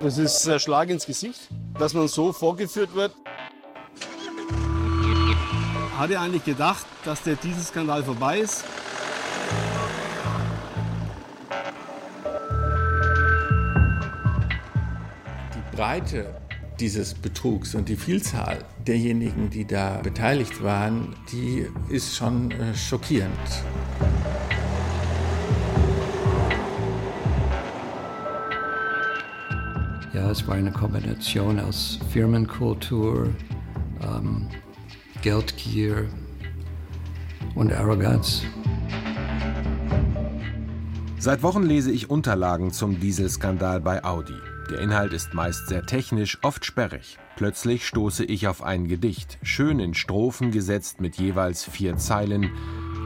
Das ist ein Schlag ins Gesicht, dass man so vorgeführt wird. Hat er eigentlich gedacht, dass der Dieselskandal vorbei ist? Die Breite dieses Betrugs und die Vielzahl derjenigen, die da beteiligt waren, die ist schon äh, schockierend. Es war eine Kombination aus Firmenkultur, ähm, Geldgier und Arroganz. Seit Wochen lese ich Unterlagen zum Dieselskandal bei Audi. Der Inhalt ist meist sehr technisch, oft sperrig. Plötzlich stoße ich auf ein Gedicht, schön in Strophen gesetzt mit jeweils vier Zeilen,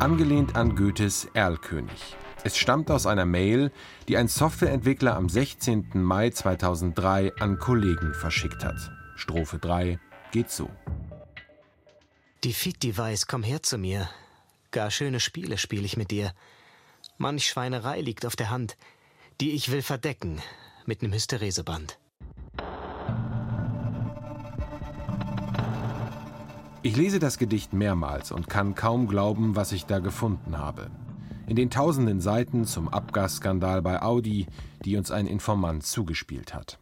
angelehnt an Goethes Erlkönig. Es stammt aus einer Mail, die ein Softwareentwickler am 16. Mai 2003 an Kollegen verschickt hat. Strophe 3 geht so. Die Fit-Device, komm her zu mir. Gar schöne Spiele spiele ich mit dir. Manch Schweinerei liegt auf der Hand, die ich will verdecken mit nem Hystereseband. Ich lese das Gedicht mehrmals und kann kaum glauben, was ich da gefunden habe. In den tausenden Seiten zum Abgasskandal bei Audi, die uns ein Informant zugespielt hat.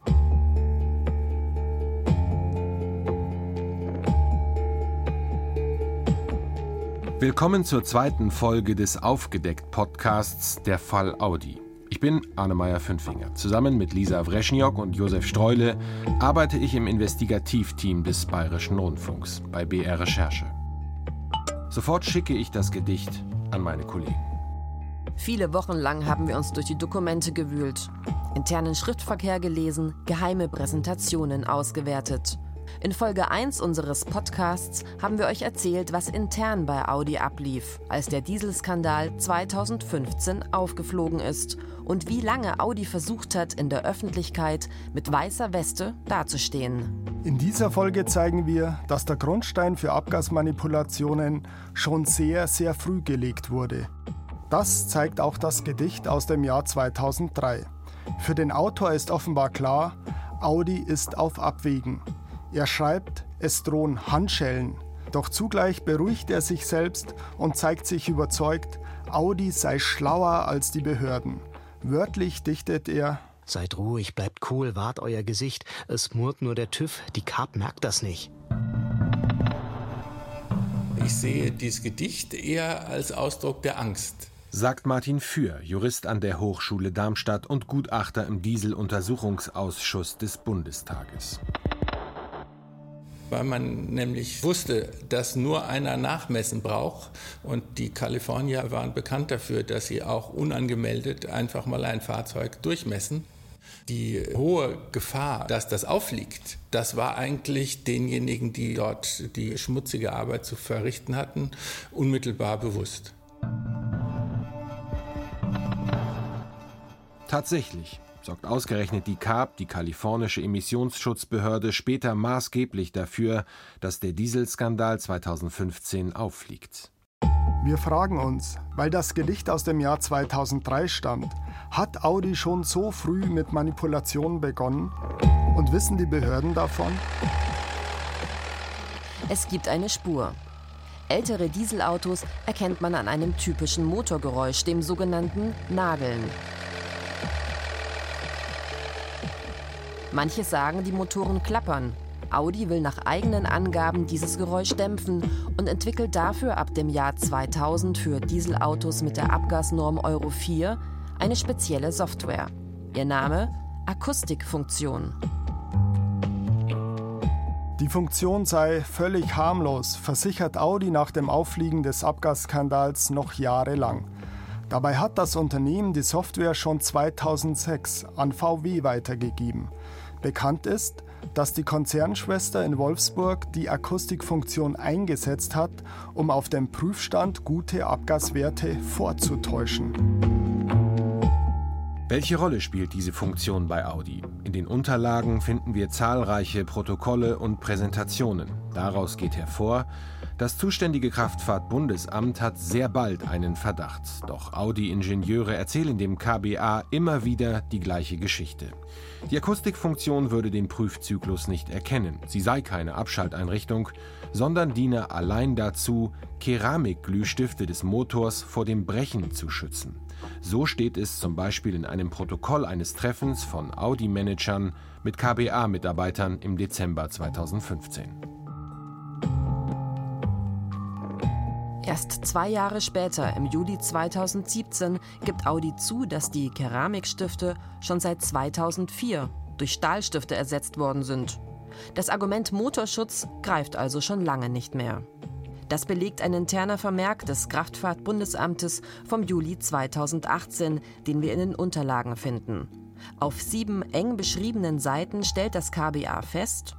Willkommen zur zweiten Folge des Aufgedeckt-Podcasts Der Fall Audi. Ich bin Arne Fünfinger. Zusammen mit Lisa Wreschniok und Josef Streule arbeite ich im Investigativteam des Bayerischen Rundfunks bei BR Recherche. Sofort schicke ich das Gedicht an meine Kollegen. Viele Wochen lang haben wir uns durch die Dokumente gewühlt, internen Schriftverkehr gelesen, geheime Präsentationen ausgewertet. In Folge 1 unseres Podcasts haben wir euch erzählt, was intern bei Audi ablief, als der Dieselskandal 2015 aufgeflogen ist und wie lange Audi versucht hat, in der Öffentlichkeit mit weißer Weste dazustehen. In dieser Folge zeigen wir, dass der Grundstein für Abgasmanipulationen schon sehr, sehr früh gelegt wurde. Das zeigt auch das Gedicht aus dem Jahr 2003. Für den Autor ist offenbar klar, Audi ist auf Abwägen. Er schreibt, es drohen Handschellen. Doch zugleich beruhigt er sich selbst und zeigt sich überzeugt, Audi sei schlauer als die Behörden. Wörtlich dichtet er, Seid ruhig, bleibt cool, wart euer Gesicht. Es murrt nur der TÜV, die Carp merkt das nicht. Ich sehe dieses Gedicht eher als Ausdruck der Angst. Sagt Martin Für, Jurist an der Hochschule Darmstadt und Gutachter im Dieseluntersuchungsausschuss des Bundestages weil man nämlich wusste, dass nur einer Nachmessen braucht. Und die Kalifornier waren bekannt dafür, dass sie auch unangemeldet einfach mal ein Fahrzeug durchmessen. Die hohe Gefahr, dass das auffliegt, das war eigentlich denjenigen, die dort die schmutzige Arbeit zu verrichten hatten, unmittelbar bewusst. Tatsächlich sorgt ausgerechnet die CARB, die kalifornische Emissionsschutzbehörde, später maßgeblich dafür, dass der Dieselskandal 2015 auffliegt. Wir fragen uns, weil das Gedicht aus dem Jahr 2003 stammt, hat Audi schon so früh mit Manipulationen begonnen? Und wissen die Behörden davon? Es gibt eine Spur. Ältere Dieselautos erkennt man an einem typischen Motorgeräusch, dem sogenannten Nageln. Manche sagen, die Motoren klappern. Audi will nach eigenen Angaben dieses Geräusch dämpfen und entwickelt dafür ab dem Jahr 2000 für Dieselautos mit der Abgasnorm Euro 4 eine spezielle Software. Ihr Name Akustikfunktion. Die Funktion sei völlig harmlos, versichert Audi nach dem Auffliegen des Abgasskandals noch jahrelang. Dabei hat das Unternehmen die Software schon 2006 an VW weitergegeben. Bekannt ist, dass die Konzernschwester in Wolfsburg die Akustikfunktion eingesetzt hat, um auf dem Prüfstand gute Abgaswerte vorzutäuschen. Welche Rolle spielt diese Funktion bei Audi? In den Unterlagen finden wir zahlreiche Protokolle und Präsentationen. Daraus geht hervor, Das zuständige Kraftfahrtbundesamt hat sehr bald einen Verdacht. Doch Audi-Ingenieure erzählen dem KBA immer wieder die gleiche Geschichte. Die Akustikfunktion würde den Prüfzyklus nicht erkennen. Sie sei keine Abschalteinrichtung, sondern diene allein dazu, Keramikglühstifte des Motors vor dem Brechen zu schützen. So steht es zum Beispiel in einem Protokoll eines Treffens von Audi-Managern mit KBA-Mitarbeitern im Dezember 2015. Erst zwei Jahre später, im Juli 2017, gibt Audi zu, dass die Keramikstifte schon seit 2004 durch Stahlstifte ersetzt worden sind. Das Argument Motorschutz greift also schon lange nicht mehr. Das belegt ein interner Vermerk des Kraftfahrtbundesamtes vom Juli 2018, den wir in den Unterlagen finden. Auf sieben eng beschriebenen Seiten stellt das KBA fest,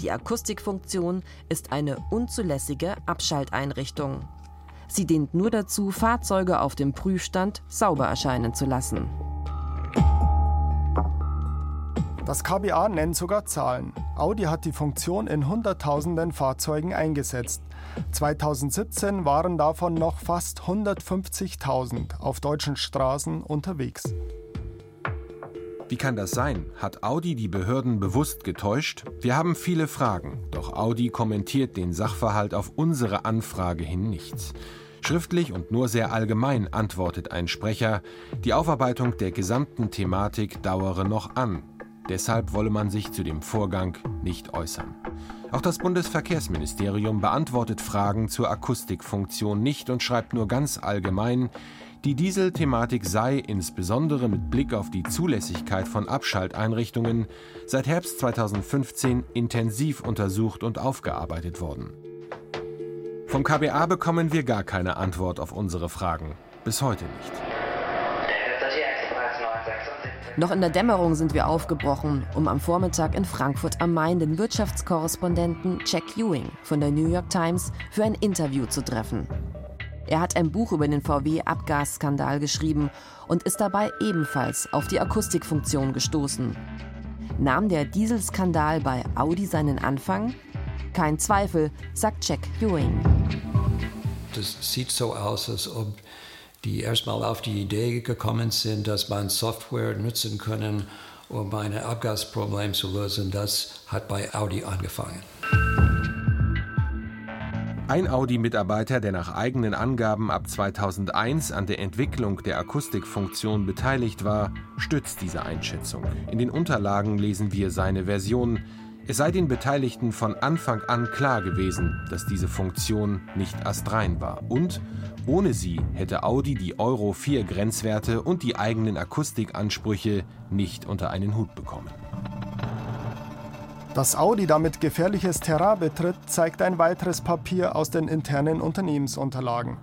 die Akustikfunktion ist eine unzulässige Abschalteinrichtung. Sie dient nur dazu, Fahrzeuge auf dem Prüfstand sauber erscheinen zu lassen. Das KBA nennt sogar Zahlen. Audi hat die Funktion in Hunderttausenden Fahrzeugen eingesetzt. 2017 waren davon noch fast 150.000 auf deutschen Straßen unterwegs. Wie kann das sein? Hat Audi die Behörden bewusst getäuscht? Wir haben viele Fragen, doch Audi kommentiert den Sachverhalt auf unsere Anfrage hin nichts. Schriftlich und nur sehr allgemein antwortet ein Sprecher, die Aufarbeitung der gesamten Thematik dauere noch an. Deshalb wolle man sich zu dem Vorgang nicht äußern. Auch das Bundesverkehrsministerium beantwortet Fragen zur Akustikfunktion nicht und schreibt nur ganz allgemein, die Dieselthematik sei insbesondere mit Blick auf die Zulässigkeit von Abschalteinrichtungen seit Herbst 2015 intensiv untersucht und aufgearbeitet worden. Vom KBA bekommen wir gar keine Antwort auf unsere Fragen. Bis heute nicht. Noch in der Dämmerung sind wir aufgebrochen, um am Vormittag in Frankfurt am Main den Wirtschaftskorrespondenten Jack Ewing von der New York Times für ein Interview zu treffen. Er hat ein Buch über den VW-Abgasskandal geschrieben und ist dabei ebenfalls auf die Akustikfunktion gestoßen. Nahm der Dieselskandal bei Audi seinen Anfang? Kein Zweifel, sagt Jack Ewing. Das sieht so aus, als ob die erstmal auf die Idee gekommen sind, dass man Software nutzen können, um ein Abgasproblem zu lösen. Das hat bei Audi angefangen. Ein Audi-Mitarbeiter, der nach eigenen Angaben ab 2001 an der Entwicklung der Akustikfunktion beteiligt war, stützt diese Einschätzung. In den Unterlagen lesen wir seine Version, es sei den Beteiligten von Anfang an klar gewesen, dass diese Funktion nicht astrein war und ohne sie hätte Audi die Euro 4 Grenzwerte und die eigenen Akustikansprüche nicht unter einen Hut bekommen. Dass Audi damit gefährliches Terrain betritt, zeigt ein weiteres Papier aus den internen Unternehmensunterlagen.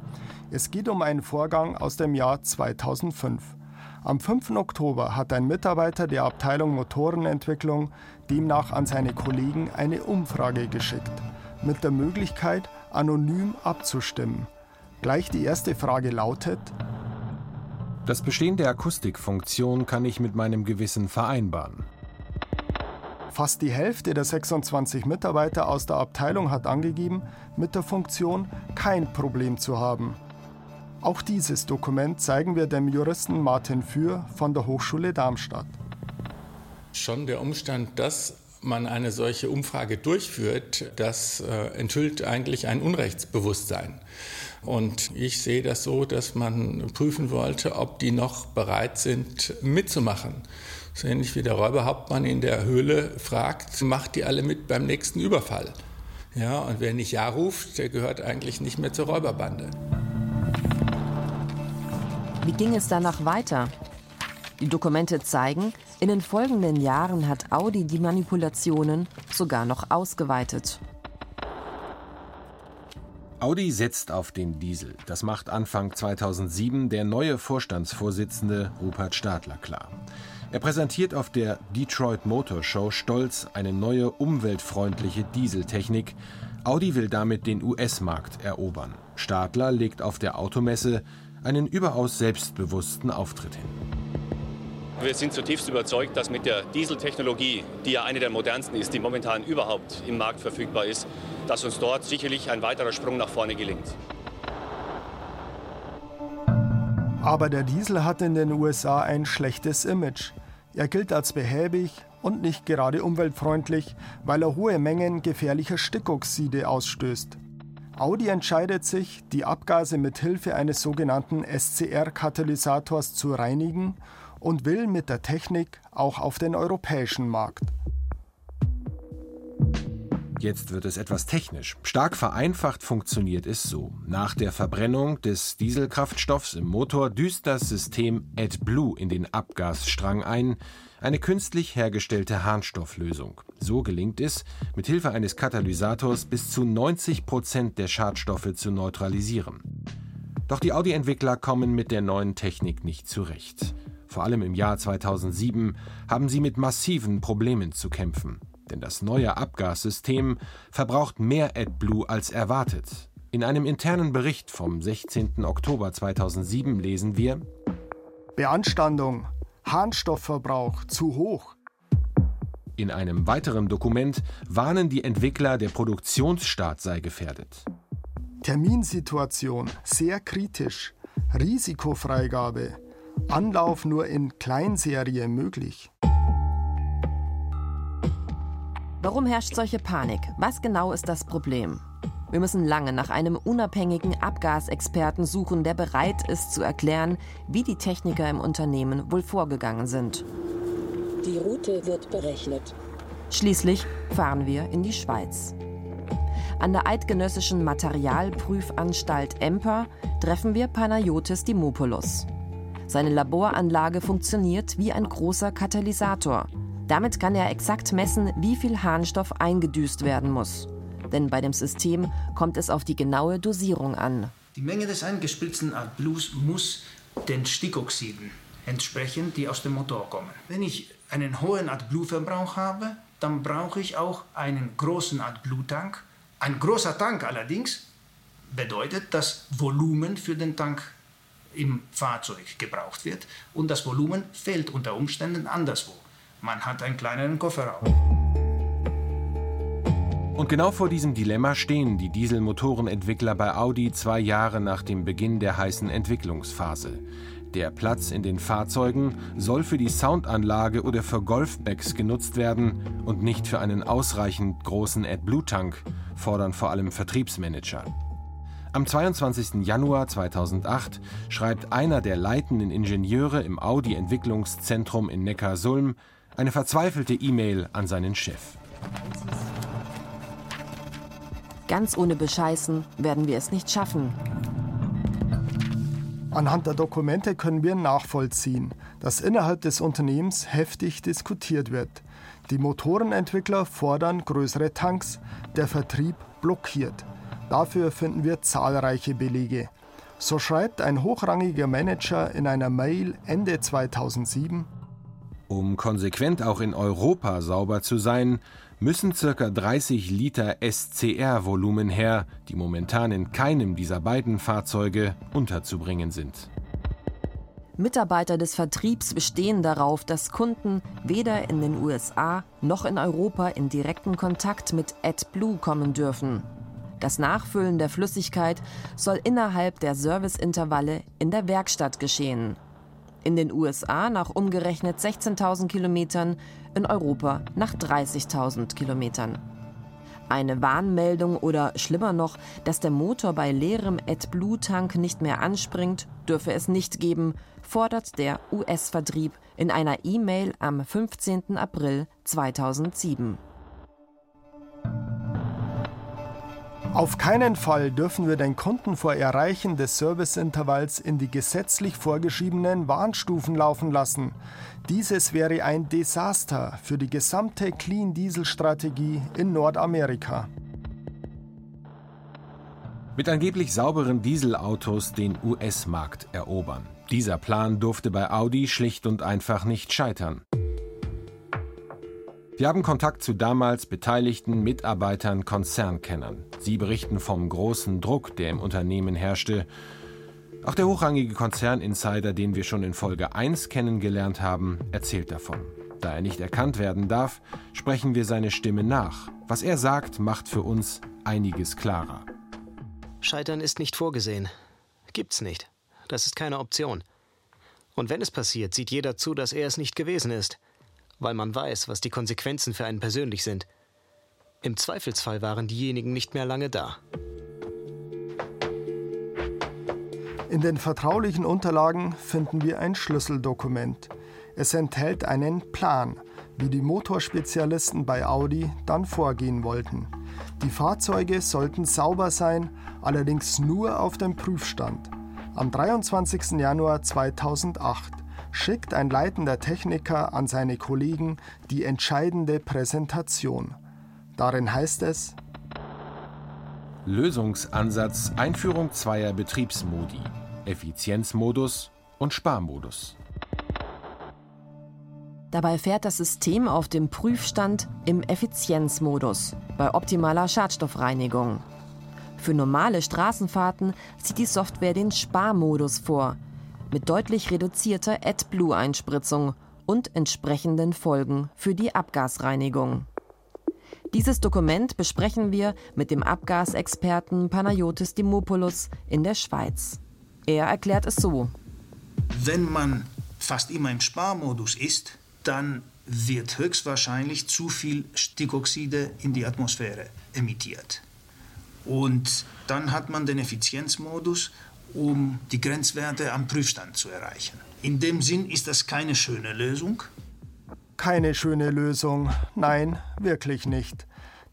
Es geht um einen Vorgang aus dem Jahr 2005. Am 5. Oktober hat ein Mitarbeiter der Abteilung Motorenentwicklung demnach an seine Kollegen eine Umfrage geschickt, mit der Möglichkeit, anonym abzustimmen. Gleich die erste Frage lautet, das Bestehen der Akustikfunktion kann ich mit meinem Gewissen vereinbaren. Fast die Hälfte der 26 Mitarbeiter aus der Abteilung hat angegeben, mit der Funktion kein Problem zu haben. Auch dieses Dokument zeigen wir dem Juristen Martin Für von der Hochschule Darmstadt. Schon der Umstand, dass man eine solche Umfrage durchführt, das äh, enthüllt eigentlich ein Unrechtsbewusstsein. Und ich sehe das so, dass man prüfen wollte, ob die noch bereit sind, mitzumachen. So ähnlich wie der Räuberhauptmann in der Höhle fragt, macht die alle mit beim nächsten Überfall? Ja, und wer nicht Ja ruft, der gehört eigentlich nicht mehr zur Räuberbande. Wie ging es danach weiter? Die Dokumente zeigen, in den folgenden Jahren hat Audi die Manipulationen sogar noch ausgeweitet. Audi setzt auf den Diesel. Das macht Anfang 2007 der neue Vorstandsvorsitzende Rupert Stadler klar. Er präsentiert auf der Detroit Motor Show stolz eine neue umweltfreundliche Dieseltechnik. Audi will damit den US-Markt erobern. Stadler legt auf der Automesse einen überaus selbstbewussten Auftritt hin. Wir sind zutiefst überzeugt, dass mit der Dieseltechnologie, die ja eine der modernsten ist, die momentan überhaupt im Markt verfügbar ist, dass uns dort sicherlich ein weiterer Sprung nach vorne gelingt. Aber der Diesel hat in den USA ein schlechtes Image. Er gilt als behäbig und nicht gerade umweltfreundlich, weil er hohe Mengen gefährlicher Stickoxide ausstößt. Audi entscheidet sich, die Abgase mit Hilfe eines sogenannten SCR-Katalysators zu reinigen und will mit der Technik auch auf den europäischen Markt. Jetzt wird es etwas technisch. Stark vereinfacht funktioniert es so. Nach der Verbrennung des Dieselkraftstoffs im Motor düst das System AdBlue in den Abgasstrang ein, eine künstlich hergestellte Harnstofflösung. So gelingt es, mit Hilfe eines Katalysators bis zu 90 Prozent der Schadstoffe zu neutralisieren. Doch die Audi-Entwickler kommen mit der neuen Technik nicht zurecht. Vor allem im Jahr 2007 haben sie mit massiven Problemen zu kämpfen. Denn das neue Abgassystem verbraucht mehr AdBlue als erwartet. In einem internen Bericht vom 16. Oktober 2007 lesen wir Beanstandung, Harnstoffverbrauch zu hoch. In einem weiteren Dokument warnen die Entwickler, der Produktionsstart sei gefährdet. Terminsituation sehr kritisch. Risikofreigabe. Anlauf nur in Kleinserie möglich. Warum herrscht solche Panik? Was genau ist das Problem? Wir müssen lange nach einem unabhängigen Abgasexperten suchen, der bereit ist zu erklären, wie die Techniker im Unternehmen wohl vorgegangen sind. Die Route wird berechnet. Schließlich fahren wir in die Schweiz. An der Eidgenössischen Materialprüfanstalt Emper treffen wir Panayotis Dimopoulos. Seine Laboranlage funktioniert wie ein großer Katalysator. Damit kann er exakt messen, wie viel Harnstoff eingedüst werden muss denn bei dem System kommt es auf die genaue Dosierung an. Die Menge des eingespritzten AdBlues muss den Stickoxiden entsprechen, die aus dem Motor kommen. Wenn ich einen hohen AdBlue-Verbrauch habe, dann brauche ich auch einen großen AdBlue-Tank. Ein großer Tank allerdings bedeutet, dass Volumen für den Tank im Fahrzeug gebraucht wird und das Volumen fehlt unter Umständen anderswo. Man hat einen kleineren Kofferraum. Und genau vor diesem Dilemma stehen die Dieselmotorenentwickler bei Audi zwei Jahre nach dem Beginn der heißen Entwicklungsphase. Der Platz in den Fahrzeugen soll für die Soundanlage oder für Golfbags genutzt werden und nicht für einen ausreichend großen AdBlue-Tank, fordern vor allem Vertriebsmanager. Am 22. Januar 2008 schreibt einer der leitenden Ingenieure im Audi-Entwicklungszentrum in Neckarsulm eine verzweifelte E-Mail an seinen Chef. Ganz ohne Bescheißen werden wir es nicht schaffen. Anhand der Dokumente können wir nachvollziehen, dass innerhalb des Unternehmens heftig diskutiert wird. Die Motorenentwickler fordern größere Tanks, der Vertrieb blockiert. Dafür finden wir zahlreiche Belege. So schreibt ein hochrangiger Manager in einer Mail Ende 2007, um konsequent auch in Europa sauber zu sein, müssen ca. 30 Liter SCR-Volumen her, die momentan in keinem dieser beiden Fahrzeuge unterzubringen sind. Mitarbeiter des Vertriebs bestehen darauf, dass Kunden weder in den USA noch in Europa in direkten Kontakt mit AdBlue kommen dürfen. Das Nachfüllen der Flüssigkeit soll innerhalb der Serviceintervalle in der Werkstatt geschehen. In den USA nach umgerechnet 16.000 Kilometern, in Europa nach 30.000 Kilometern. Eine Warnmeldung oder schlimmer noch, dass der Motor bei leerem AdBlue-Tank nicht mehr anspringt, dürfe es nicht geben, fordert der US-Vertrieb in einer E-Mail am 15. April 2007. Auf keinen Fall dürfen wir den Kunden vor Erreichen des Serviceintervalls in die gesetzlich vorgeschriebenen Warnstufen laufen lassen. Dieses wäre ein Desaster für die gesamte Clean Diesel Strategie in Nordamerika. Mit angeblich sauberen Dieselautos den US-Markt erobern. Dieser Plan durfte bei Audi schlicht und einfach nicht scheitern. Wir haben Kontakt zu damals beteiligten Mitarbeitern, Konzernkennern. Sie berichten vom großen Druck, der im Unternehmen herrschte. Auch der hochrangige Konzerninsider, den wir schon in Folge 1 kennengelernt haben, erzählt davon. Da er nicht erkannt werden darf, sprechen wir seine Stimme nach. Was er sagt, macht für uns einiges klarer. Scheitern ist nicht vorgesehen. Gibt's nicht. Das ist keine Option. Und wenn es passiert, sieht jeder zu, dass er es nicht gewesen ist, weil man weiß, was die Konsequenzen für einen persönlich sind. Im Zweifelsfall waren diejenigen nicht mehr lange da. In den vertraulichen Unterlagen finden wir ein Schlüsseldokument. Es enthält einen Plan, wie die Motorspezialisten bei Audi dann vorgehen wollten. Die Fahrzeuge sollten sauber sein, allerdings nur auf dem Prüfstand. Am 23. Januar 2008 schickt ein leitender Techniker an seine Kollegen die entscheidende Präsentation. Darin heißt es Lösungsansatz Einführung zweier Betriebsmodi, Effizienzmodus und Sparmodus. Dabei fährt das System auf dem Prüfstand im Effizienzmodus bei optimaler Schadstoffreinigung. Für normale Straßenfahrten sieht die Software den Sparmodus vor, mit deutlich reduzierter AdBlue-Einspritzung und entsprechenden Folgen für die Abgasreinigung. Dieses Dokument besprechen wir mit dem Abgasexperten Panayotis Dimopoulos in der Schweiz. Er erklärt es so. Wenn man fast immer im Sparmodus ist, dann wird höchstwahrscheinlich zu viel Stickoxide in die Atmosphäre emittiert. Und dann hat man den Effizienzmodus, um die Grenzwerte am Prüfstand zu erreichen. In dem Sinn ist das keine schöne Lösung, keine schöne Lösung. Nein, wirklich nicht.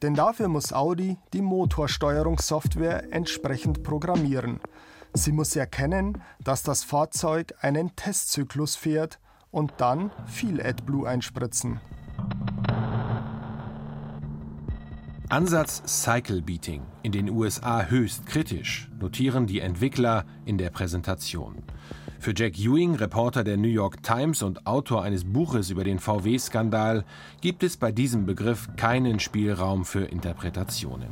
Denn dafür muss Audi die Motorsteuerungssoftware entsprechend programmieren. Sie muss erkennen, dass das Fahrzeug einen Testzyklus fährt und dann viel AdBlue einspritzen. Ansatz Cycle Beating in den USA höchst kritisch, notieren die Entwickler in der Präsentation. Für Jack Ewing, Reporter der New York Times und Autor eines Buches über den VW-Skandal, gibt es bei diesem Begriff keinen Spielraum für Interpretationen.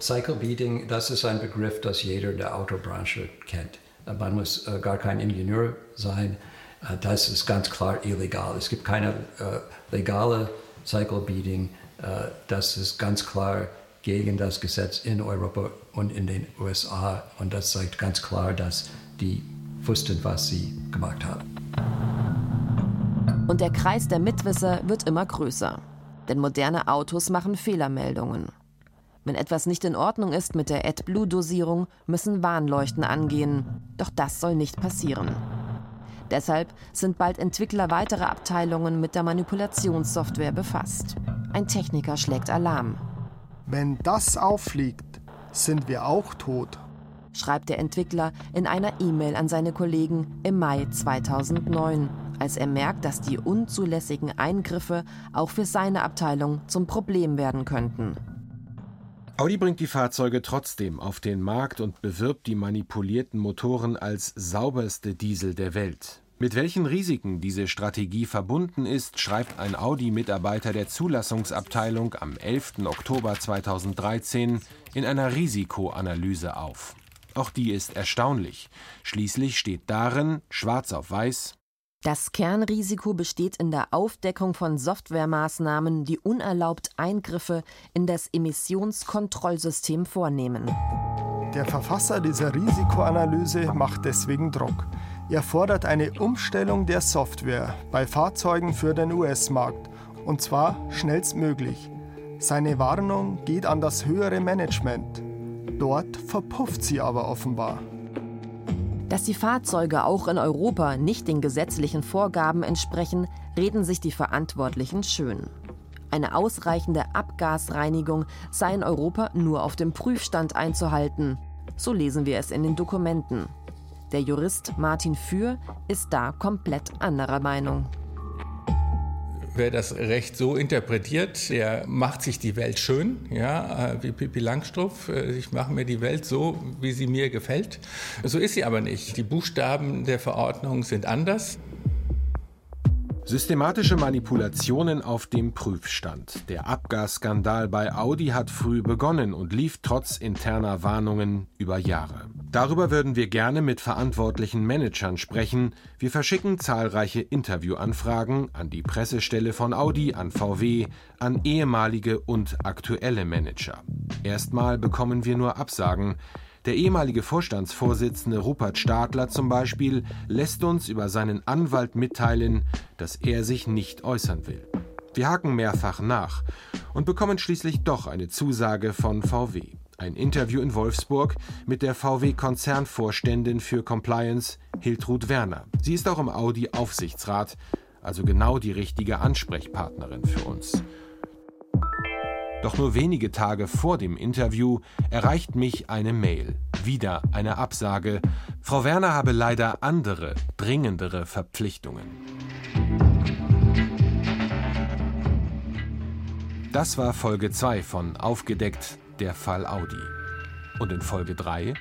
Cycle Beating, das ist ein Begriff, das jeder der Autobranche kennt. Man muss äh, gar kein Ingenieur sein. Äh, das ist ganz klar illegal. Es gibt keine äh, legale Cycle Beating. Äh, das ist ganz klar gegen das Gesetz in Europa und in den USA. Und das zeigt ganz klar, dass die wussten, was sie gemacht haben. Und der Kreis der Mitwisser wird immer größer. Denn moderne Autos machen Fehlermeldungen. Wenn etwas nicht in Ordnung ist mit der AdBlue-Dosierung, müssen Warnleuchten angehen. Doch das soll nicht passieren. Deshalb sind bald Entwickler weiterer Abteilungen mit der Manipulationssoftware befasst. Ein Techniker schlägt Alarm. Wenn das auffliegt, sind wir auch tot schreibt der Entwickler in einer E-Mail an seine Kollegen im Mai 2009, als er merkt, dass die unzulässigen Eingriffe auch für seine Abteilung zum Problem werden könnten. Audi bringt die Fahrzeuge trotzdem auf den Markt und bewirbt die manipulierten Motoren als sauberste Diesel der Welt. Mit welchen Risiken diese Strategie verbunden ist, schreibt ein Audi-Mitarbeiter der Zulassungsabteilung am 11. Oktober 2013 in einer Risikoanalyse auf. Auch die ist erstaunlich. Schließlich steht darin, schwarz auf weiß, das Kernrisiko besteht in der Aufdeckung von Softwaremaßnahmen, die unerlaubt Eingriffe in das Emissionskontrollsystem vornehmen. Der Verfasser dieser Risikoanalyse macht deswegen Druck. Er fordert eine Umstellung der Software bei Fahrzeugen für den US-Markt, und zwar schnellstmöglich. Seine Warnung geht an das höhere Management. Dort verpufft sie aber offenbar. Dass die Fahrzeuge auch in Europa nicht den gesetzlichen Vorgaben entsprechen, reden sich die Verantwortlichen schön. Eine ausreichende Abgasreinigung sei in Europa nur auf dem Prüfstand einzuhalten. So lesen wir es in den Dokumenten. Der Jurist Martin Für ist da komplett anderer Meinung. Wer das Recht so interpretiert, der macht sich die Welt schön, ja, äh, wie Pippi Langstrumpf. Äh, ich mache mir die Welt so, wie sie mir gefällt. So ist sie aber nicht. Die Buchstaben der Verordnung sind anders. Systematische Manipulationen auf dem Prüfstand. Der Abgasskandal bei Audi hat früh begonnen und lief trotz interner Warnungen über Jahre. Darüber würden wir gerne mit verantwortlichen Managern sprechen. Wir verschicken zahlreiche Interviewanfragen an die Pressestelle von Audi, an VW, an ehemalige und aktuelle Manager. Erstmal bekommen wir nur Absagen. Der ehemalige Vorstandsvorsitzende Rupert Stadler zum Beispiel lässt uns über seinen Anwalt mitteilen, dass er sich nicht äußern will. Wir haken mehrfach nach und bekommen schließlich doch eine Zusage von VW. Ein Interview in Wolfsburg mit der VW-Konzernvorständin für Compliance Hiltrud Werner. Sie ist auch im Audi-Aufsichtsrat, also genau die richtige Ansprechpartnerin für uns. Doch nur wenige Tage vor dem Interview erreicht mich eine Mail. Wieder eine Absage. Frau Werner habe leider andere, dringendere Verpflichtungen. Das war Folge 2 von Aufgedeckt, der Fall Audi. Und in Folge 3?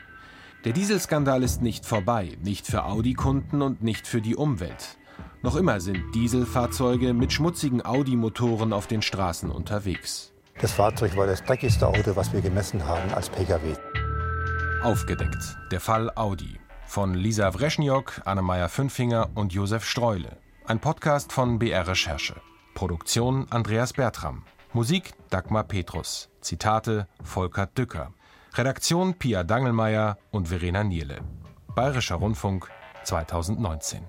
Der Dieselskandal ist nicht vorbei, nicht für Audi-Kunden und nicht für die Umwelt. Noch immer sind Dieselfahrzeuge mit schmutzigen Audi-Motoren auf den Straßen unterwegs. Das Fahrzeug war das dreckigste Auto, was wir gemessen haben als Pkw. Aufgedeckt. Der Fall Audi. Von Lisa Wreschniok, Annemeier Fünfinger und Josef Streule. Ein Podcast von BR Recherche. Produktion Andreas Bertram. Musik Dagmar Petrus. Zitate Volker Dücker. Redaktion Pia Dangelmeier und Verena Nierle. Bayerischer Rundfunk 2019.